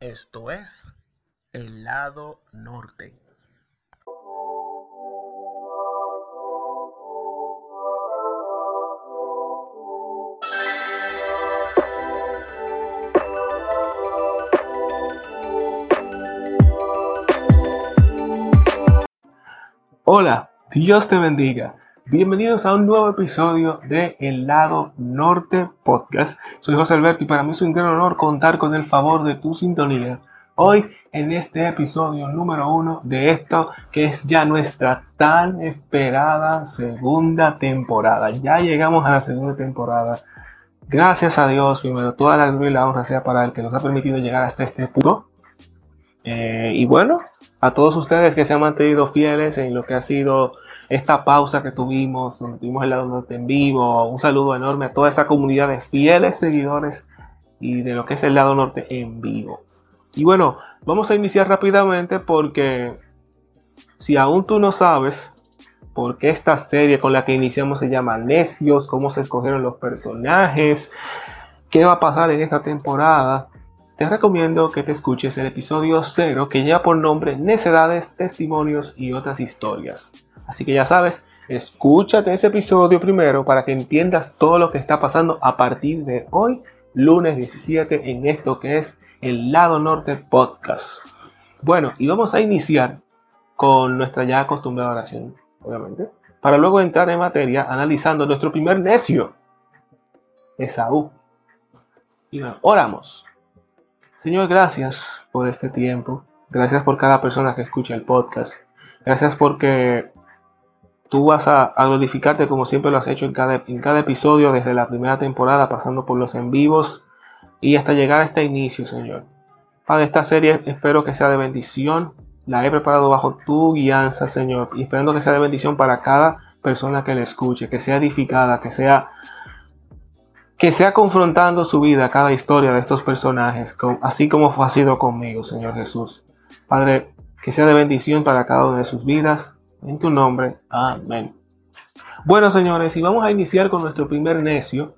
Esto es el lado norte. Hola, Dios te bendiga. Bienvenidos a un nuevo episodio de El Lado Norte Podcast. Soy José Alberto y para mí es un gran honor contar con el favor de tu sintonía. Hoy en este episodio número uno de esto que es ya nuestra tan esperada segunda temporada. Ya llegamos a la segunda temporada. Gracias a Dios, primero, toda la gloria y la honra sea para el que nos ha permitido llegar hasta este punto. Eh, y bueno, a todos ustedes que se han mantenido fieles en lo que ha sido esta pausa que tuvimos, donde tuvimos el lado norte en vivo, un saludo enorme a toda esa comunidad de fieles seguidores y de lo que es el lado norte en vivo. Y bueno, vamos a iniciar rápidamente porque si aún tú no sabes por qué esta serie con la que iniciamos se llama Necios, cómo se escogieron los personajes, qué va a pasar en esta temporada, te recomiendo que te escuches el episodio 0 que lleva por nombre Necedades, Testimonios y otras historias. Así que ya sabes, escúchate ese episodio primero para que entiendas todo lo que está pasando a partir de hoy, lunes 17, en esto que es el Lado Norte Podcast. Bueno, y vamos a iniciar con nuestra ya acostumbrada oración, obviamente, para luego entrar en materia analizando nuestro primer necio, Esaú. Y oramos. Señor, gracias por este tiempo. Gracias por cada persona que escucha el podcast. Gracias porque tú vas a, glorificarte como siempre lo has hecho en cada, en cada episodio, desde la primera temporada, pasando por los en vivos y hasta llegar a este inicio, Señor. Padre, esta serie espero que sea de bendición. La he preparado bajo tu guianza, Señor, y esperando que sea de bendición para cada persona que la escuche, que sea edificada, que sea que sea confrontando su vida, cada historia de estos personajes, así como ha sido conmigo, Señor Jesús. Padre, que sea de bendición para cada una de sus vidas. En tu nombre. Amén. Bueno, señores, y vamos a iniciar con nuestro primer necio.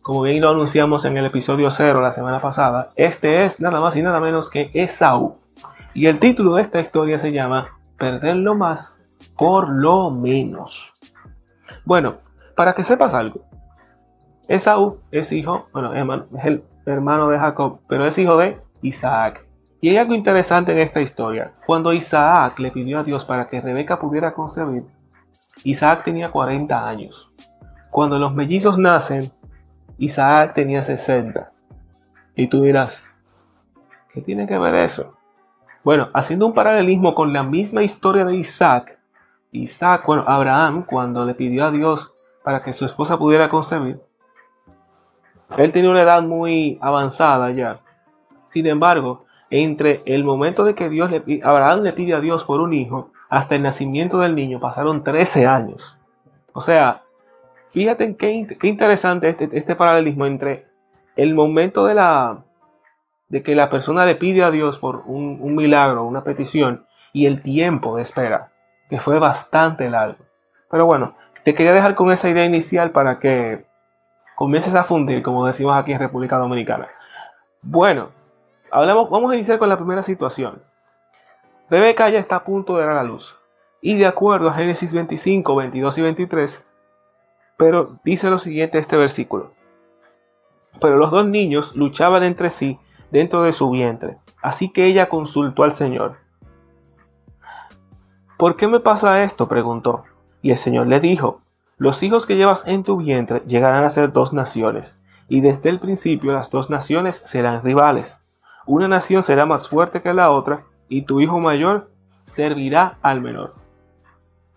Como bien lo anunciamos en el episodio 0 la semana pasada, este es nada más y nada menos que Esaú. Y el título de esta historia se llama Perder lo más por lo menos. Bueno, para que sepas algo, Esaú es hijo, bueno, es el hermano de Jacob, pero es hijo de Isaac. Y hay algo interesante en esta historia. Cuando Isaac le pidió a Dios para que Rebeca pudiera concebir, Isaac tenía 40 años. Cuando los mellizos nacen, Isaac tenía 60. Y tú dirás, ¿qué tiene que ver eso? Bueno, haciendo un paralelismo con la misma historia de Isaac, Isaac, bueno, Abraham, cuando le pidió a Dios para que su esposa pudiera concebir, él tenía una edad muy avanzada ya. Sin embargo, entre el momento de que Dios le, Abraham le pide a Dios por un hijo hasta el nacimiento del niño pasaron 13 años. O sea, fíjate qué, qué interesante este, este, paralelismo entre el momento de la de que la persona le pide a Dios por un, un milagro, una petición, y el tiempo de espera, que fue bastante largo. Pero bueno, te quería dejar con esa idea inicial para que comiences a fundir, como decimos aquí en República Dominicana. Bueno, hablamos, vamos a iniciar con la primera situación. Rebeca ya está a punto de dar a luz. Y de acuerdo a Génesis 25, 22 y 23, pero dice lo siguiente este versículo. Pero los dos niños luchaban entre sí dentro de su vientre, así que ella consultó al Señor. ¿Por qué me pasa esto? preguntó. Y el Señor le dijo, los hijos que llevas en tu vientre llegarán a ser dos naciones, y desde el principio las dos naciones serán rivales. Una nación será más fuerte que la otra, y tu hijo mayor servirá al menor.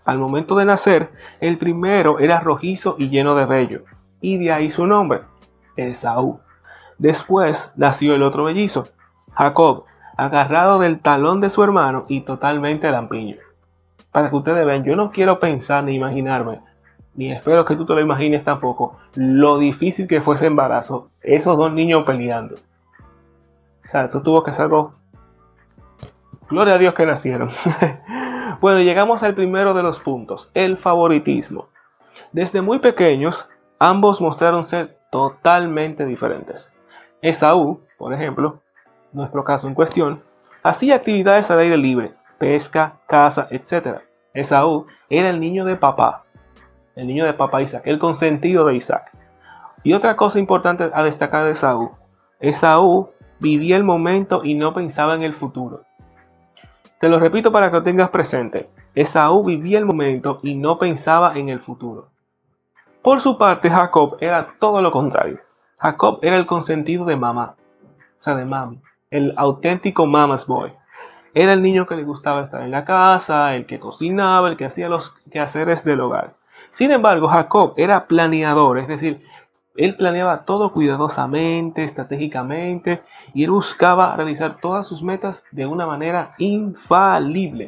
Al momento de nacer, el primero era rojizo y lleno de vello, y de ahí su nombre, Esaú. Después nació el otro bellizo, Jacob, agarrado del talón de su hermano y totalmente lampiño. Para que ustedes vean, yo no quiero pensar ni imaginarme ni espero que tú te lo imagines tampoco, lo difícil que fue ese embarazo, esos dos niños peleando. O sea, eso tuvo que ser algo... Gloria a Dios que nacieron. bueno, llegamos al primero de los puntos, el favoritismo. Desde muy pequeños, ambos mostraron ser totalmente diferentes. Esaú, por ejemplo, nuestro caso en cuestión, hacía actividades al aire libre, pesca, caza, etc. Esaú era el niño de papá, el niño de papá Isaac, el consentido de Isaac. Y otra cosa importante a destacar de Esaú, Esaú vivía el momento y no pensaba en el futuro. Te lo repito para que lo tengas presente. Esaú vivía el momento y no pensaba en el futuro. Por su parte, Jacob era todo lo contrario. Jacob era el consentido de mamá, o sea, de mami, el auténtico mama's boy. Era el niño que le gustaba estar en la casa, el que cocinaba, el que hacía los quehaceres del hogar. Sin embargo, Jacob era planeador, es decir, él planeaba todo cuidadosamente, estratégicamente, y él buscaba realizar todas sus metas de una manera infalible.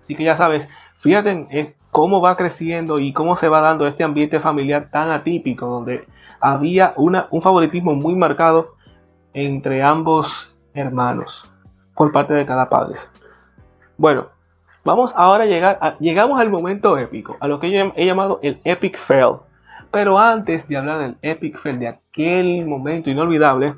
Así que ya sabes, fíjate cómo va creciendo y cómo se va dando este ambiente familiar tan atípico, donde había un favoritismo muy marcado entre ambos hermanos por parte de cada padre. Bueno, vamos ahora a llegar, a, llegamos al momento épico, a lo que yo he llamado el epic fail. Pero antes de hablar del epic fail, de aquel momento inolvidable,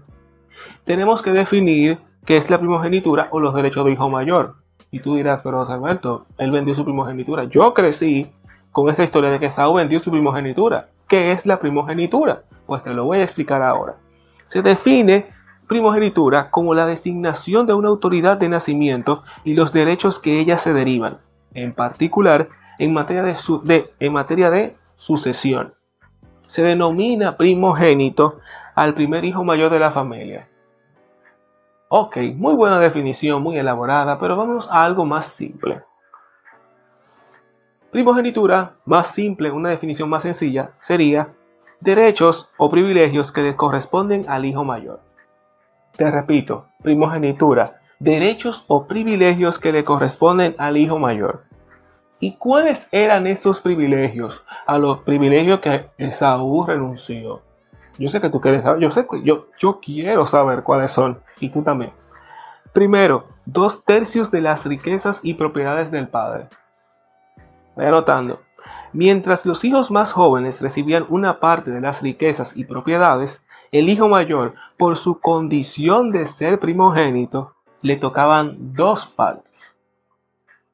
tenemos que definir qué es la primogenitura o los derechos de hijo mayor. Y tú dirás, pero Alberto, él vendió su primogenitura. Yo crecí con esa historia de que Saúl vendió su primogenitura. ¿Qué es la primogenitura? Pues te lo voy a explicar ahora. Se define primogenitura como la designación de una autoridad de nacimiento y los derechos que ella se derivan, en particular en materia de, de, en materia de sucesión. Se denomina primogénito al primer hijo mayor de la familia. Ok, muy buena definición, muy elaborada, pero vamos a algo más simple. Primogenitura, más simple, una definición más sencilla, sería derechos o privilegios que le corresponden al hijo mayor. Te repito, primogenitura, derechos o privilegios que le corresponden al hijo mayor. ¿Y cuáles eran esos privilegios? A los privilegios que Esaú renunció. Yo sé que tú quieres saber, yo sé yo, yo quiero saber cuáles son, y tú también. Primero, dos tercios de las riquezas y propiedades del padre. Voy anotando. Mientras los hijos más jóvenes recibían una parte de las riquezas y propiedades, el hijo mayor, por su condición de ser primogénito, le tocaban dos partes.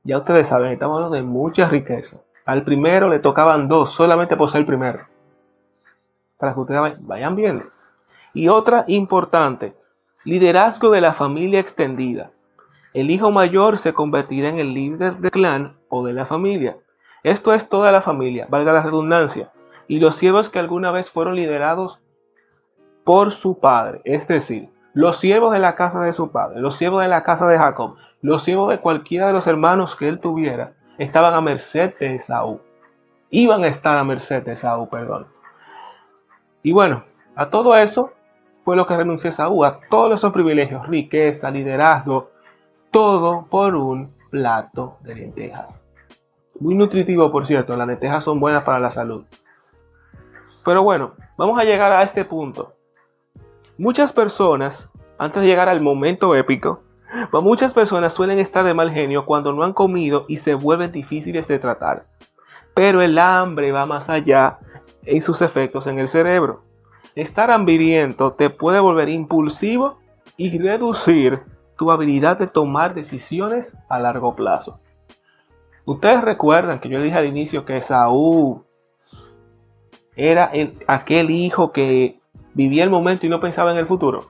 Ya ustedes saben, estamos hablando de mucha riqueza. Al primero le tocaban dos, solamente por ser primero. Para que ustedes vayan viendo. Y otra importante, liderazgo de la familia extendida. El hijo mayor se convertirá en el líder del clan o de la familia. Esto es toda la familia, valga la redundancia. Y los siervos que alguna vez fueron liderados por su padre, es decir, los siervos de la casa de su padre, los siervos de la casa de Jacob, los siervos de cualquiera de los hermanos que él tuviera, estaban a merced de Esaú. Iban a estar a merced de Esaú, perdón. Y bueno, a todo eso fue lo que renunció Esaú, a todos esos privilegios, riqueza, liderazgo, todo por un plato de lentejas. Muy nutritivo, por cierto, las lentejas son buenas para la salud. Pero bueno, vamos a llegar a este punto. Muchas personas, antes de llegar al momento épico, muchas personas suelen estar de mal genio cuando no han comido y se vuelven difíciles de tratar. Pero el hambre va más allá en sus efectos en el cerebro. Estar hambriento te puede volver impulsivo y reducir tu habilidad de tomar decisiones a largo plazo. Ustedes recuerdan que yo dije al inicio que Saúl era aquel hijo que vivía el momento y no pensaba en el futuro.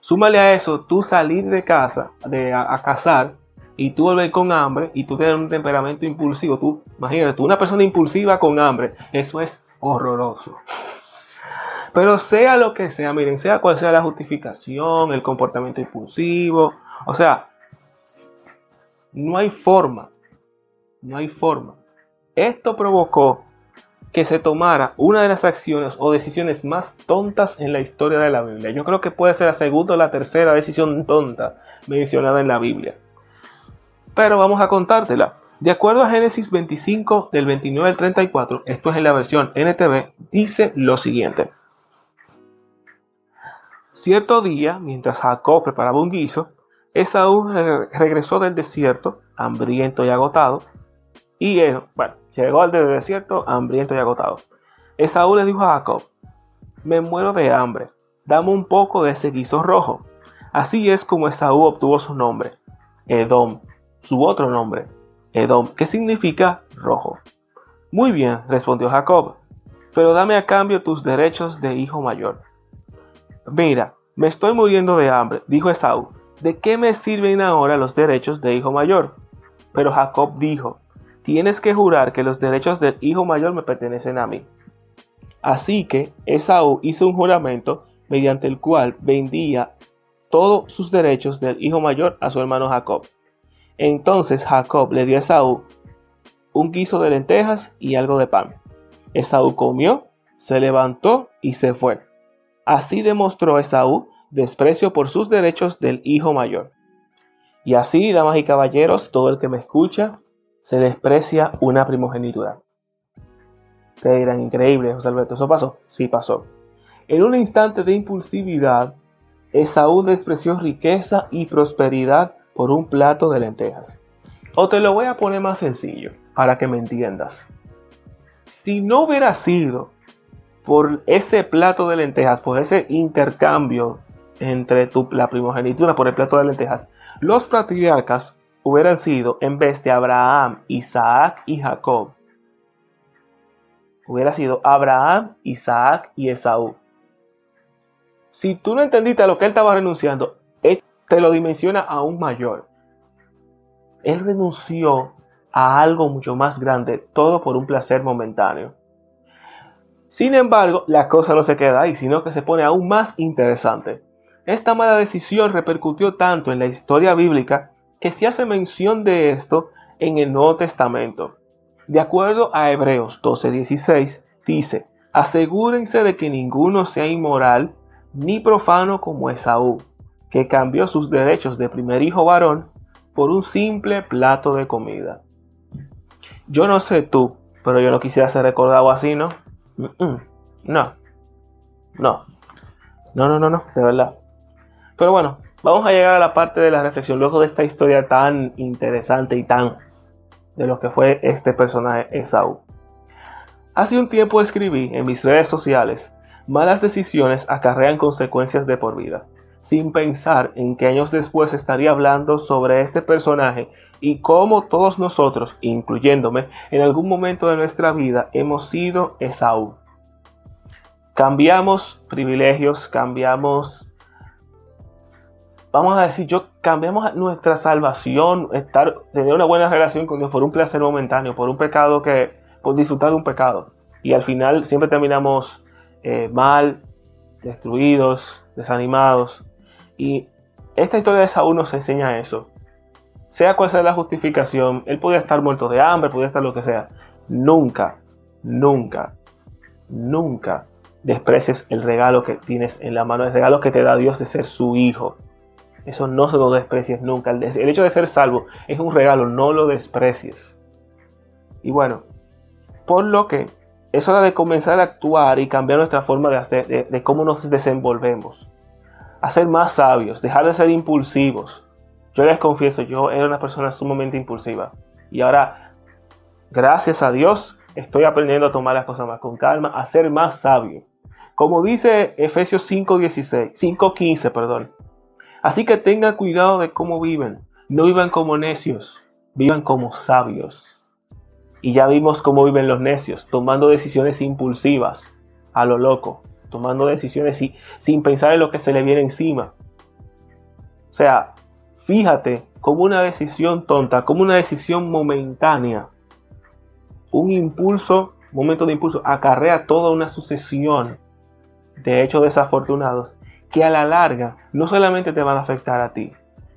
Súmale a eso, tú salir de casa, de a, cazar, y tú volver con hambre, y tú tener un temperamento impulsivo. Tú, imagínate, tú una persona impulsiva con hambre, eso es horroroso. Pero sea lo que sea, miren, sea cual sea la justificación, el comportamiento impulsivo, o sea, no hay forma, no hay forma. Esto provocó que se tomara una de las acciones o decisiones más tontas en la historia de la Biblia. Yo creo que puede ser la segunda o la tercera decisión tonta mencionada en la Biblia. Pero vamos a contártela. De acuerdo a Génesis 25 del 29 al 34, esto es en la versión NTV, dice lo siguiente. Cierto día, mientras Jacob preparaba un guiso, Esaú regresó del desierto, hambriento y agotado, y bueno, llegó al desierto hambriento y agotado. Esaú le dijo a Jacob, me muero de hambre, dame un poco de ese guiso rojo. Así es como Esaú obtuvo su nombre, Edom, su otro nombre, Edom, que significa rojo. Muy bien, respondió Jacob, pero dame a cambio tus derechos de hijo mayor. Mira, me estoy muriendo de hambre, dijo Esaú. ¿De qué me sirven ahora los derechos de hijo mayor? Pero Jacob dijo, tienes que jurar que los derechos del hijo mayor me pertenecen a mí. Así que Esaú hizo un juramento mediante el cual vendía todos sus derechos del hijo mayor a su hermano Jacob. Entonces Jacob le dio a Esaú un guiso de lentejas y algo de pan. Esaú comió, se levantó y se fue. Así demostró Esaú desprecio por sus derechos del hijo mayor. Y así, damas y caballeros, todo el que me escucha, se desprecia una primogenitura. Ustedes dirán, increíble, José Alberto, ¿eso pasó? Sí pasó. En un instante de impulsividad, Esaú despreció riqueza y prosperidad por un plato de lentejas. O te lo voy a poner más sencillo, para que me entiendas. Si no hubiera sido por ese plato de lentejas, por ese intercambio entre tu, la primogenitura por el plato de lentejas, los patriarcas hubieran sido, en vez de Abraham, Isaac y Jacob, hubiera sido Abraham, Isaac y Esaú. Si tú no entendiste a lo que él estaba renunciando, él te lo dimensiona aún mayor. Él renunció a algo mucho más grande, todo por un placer momentáneo. Sin embargo, la cosa no se queda ahí, sino que se pone aún más interesante. Esta mala decisión repercutió tanto en la historia bíblica que se hace mención de esto en el Nuevo Testamento. De acuerdo a Hebreos 12:16, dice, asegúrense de que ninguno sea inmoral ni profano como Esaú, que cambió sus derechos de primer hijo varón por un simple plato de comida. Yo no sé tú, pero yo no quisiera ser recordado así, ¿no? no, no, no, no, no, no, de verdad. Pero bueno, vamos a llegar a la parte de la reflexión luego de esta historia tan interesante y tan de lo que fue este personaje Esaú. Hace un tiempo escribí en mis redes sociales, malas decisiones acarrean consecuencias de por vida, sin pensar en que años después estaría hablando sobre este personaje y cómo todos nosotros, incluyéndome, en algún momento de nuestra vida hemos sido Esaú. Cambiamos privilegios, cambiamos vamos a decir, yo cambiamos nuestra salvación, estar, tener una buena relación con Dios por un placer momentáneo, por un pecado que, por disfrutar de un pecado. Y al final siempre terminamos eh, mal, destruidos, desanimados. Y esta historia de Saúl nos enseña eso. Sea cual sea la justificación, él podía estar muerto de hambre, podía estar lo que sea. Nunca, nunca, nunca desprecies el regalo que tienes en la mano, el regalo que te da Dios de ser su hijo. Eso no se lo desprecies nunca. El, hecho de ser salvo es un regalo, no lo desprecies. Y bueno, por lo que es hora de comenzar a actuar y cambiar nuestra forma de, hacer, de, cómo nos desenvolvemos. A ser más sabios, dejar de ser impulsivos. Yo les confieso, yo era una persona sumamente impulsiva. Y ahora, gracias a Dios, estoy aprendiendo a tomar las cosas más con calma, a ser más sabio. Como dice Efesios 5.16, 5.15, perdón. Así que tengan cuidado de cómo viven. No vivan como necios, vivan como sabios. Y ya vimos cómo viven los necios, tomando decisiones impulsivas, a lo loco, tomando decisiones sin pensar en lo que se le viene encima. O sea, fíjate como una decisión tonta, como una decisión momentánea, un impulso, momento de impulso, acarrea toda una sucesión de hechos desafortunados que a la larga no solamente te van a afectar a ti,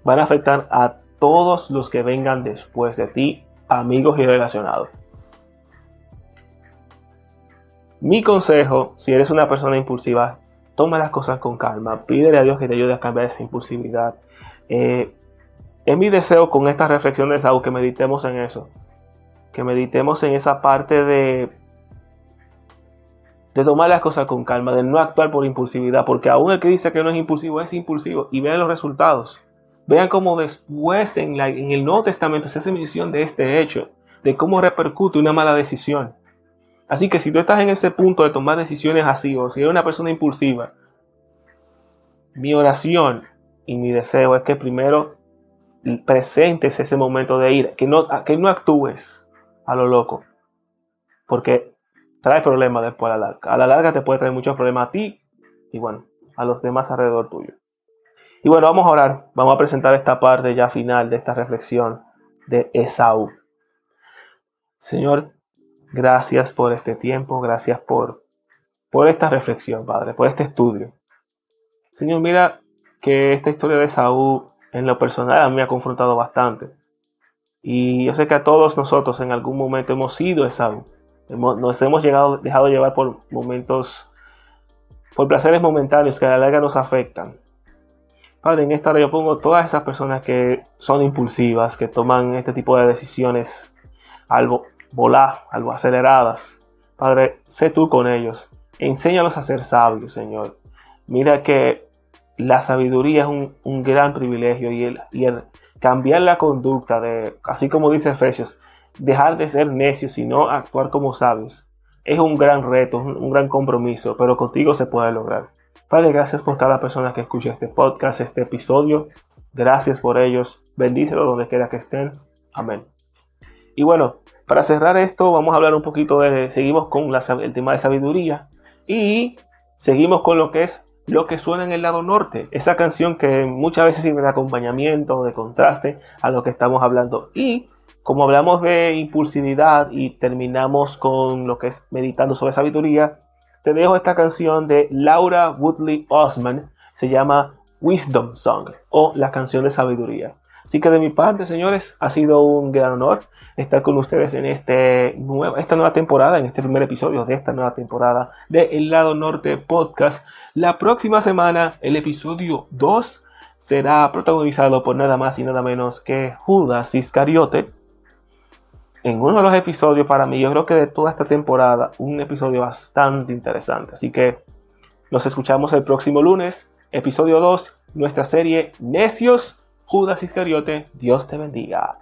van a afectar a todos los que vengan después de ti, amigos y relacionados. Mi consejo, si eres una persona impulsiva, toma las cosas con calma, pídele a Dios que te ayude a cambiar esa impulsividad. Eh, es mi deseo con esta reflexión de Saúl que meditemos en eso, que meditemos en esa parte de de tomar las cosas con calma, de no actuar por impulsividad, porque aún el que dice que no es impulsivo es impulsivo y vean los resultados. Vean cómo después en, en el Nuevo Testamento se hace mención de este hecho, de cómo repercute una mala decisión. Así que si tú estás en ese punto de tomar decisiones así, o si eres una persona impulsiva, mi oración y mi deseo es que primero presentes ese momento de ira, que no, que no actúes a lo loco, porque trae problemas después a la larga. A la larga te puede traer muchos problemas a ti y bueno, a los demás alrededor tuyo. Y bueno, vamos a orar, vamos a presentar esta parte ya final de esta reflexión de Esaú. Señor, gracias por este tiempo, gracias por, por esta reflexión, Padre, por este estudio. Señor, mira que esta historia de Esaú en lo personal a mí me ha confrontado bastante. Y yo sé que a todos nosotros en algún momento hemos sido Esaú. Nos hemos llegado, dejado llevar por momentos, por placeres momentáneos que a la larga nos afectan. Padre, en esta hora yo pongo todas esas personas que son impulsivas, que toman este tipo de decisiones algo volar, algo aceleradas. Padre, sé tú con ellos. Enséñalos a ser sabios, Señor. Mira que la sabiduría es un, gran privilegio y el, y el, cambiar la conducta de, así como dice Efesios, dejar de ser necios y no actuar como sabios, es un gran reto, un gran compromiso, pero contigo se puede lograr. Padre, gracias por cada persona que escucha este podcast, este episodio. Gracias por ellos. Bendícelo donde quiera que estén. Amén. Y bueno, para cerrar esto, vamos a hablar un poquito de. Seguimos con el tema de sabiduría. Y seguimos con lo que es lo que suena en el lado norte. Esa canción que muchas veces sirve de acompañamiento, de contraste a lo que estamos hablando. Y como hablamos de impulsividad y terminamos con lo que es meditando sobre sabiduría, te dejo esta canción de Laura Woodley Osman, se llama Wisdom Song o la canción de sabiduría. Así que de mi parte, señores, ha sido un gran honor estar con ustedes en este esta nueva temporada, en este primer episodio de esta nueva temporada de El Lado Norte Podcast. La próxima semana, el episodio 2 será protagonizado por nada más y nada menos que Judas Iscariote, en uno de los episodios para mí, yo creo que de toda esta temporada, un episodio bastante interesante. Así que nos escuchamos el próximo lunes, episodio 2, nuestra serie Necios, Judas Iscariote. Dios te bendiga.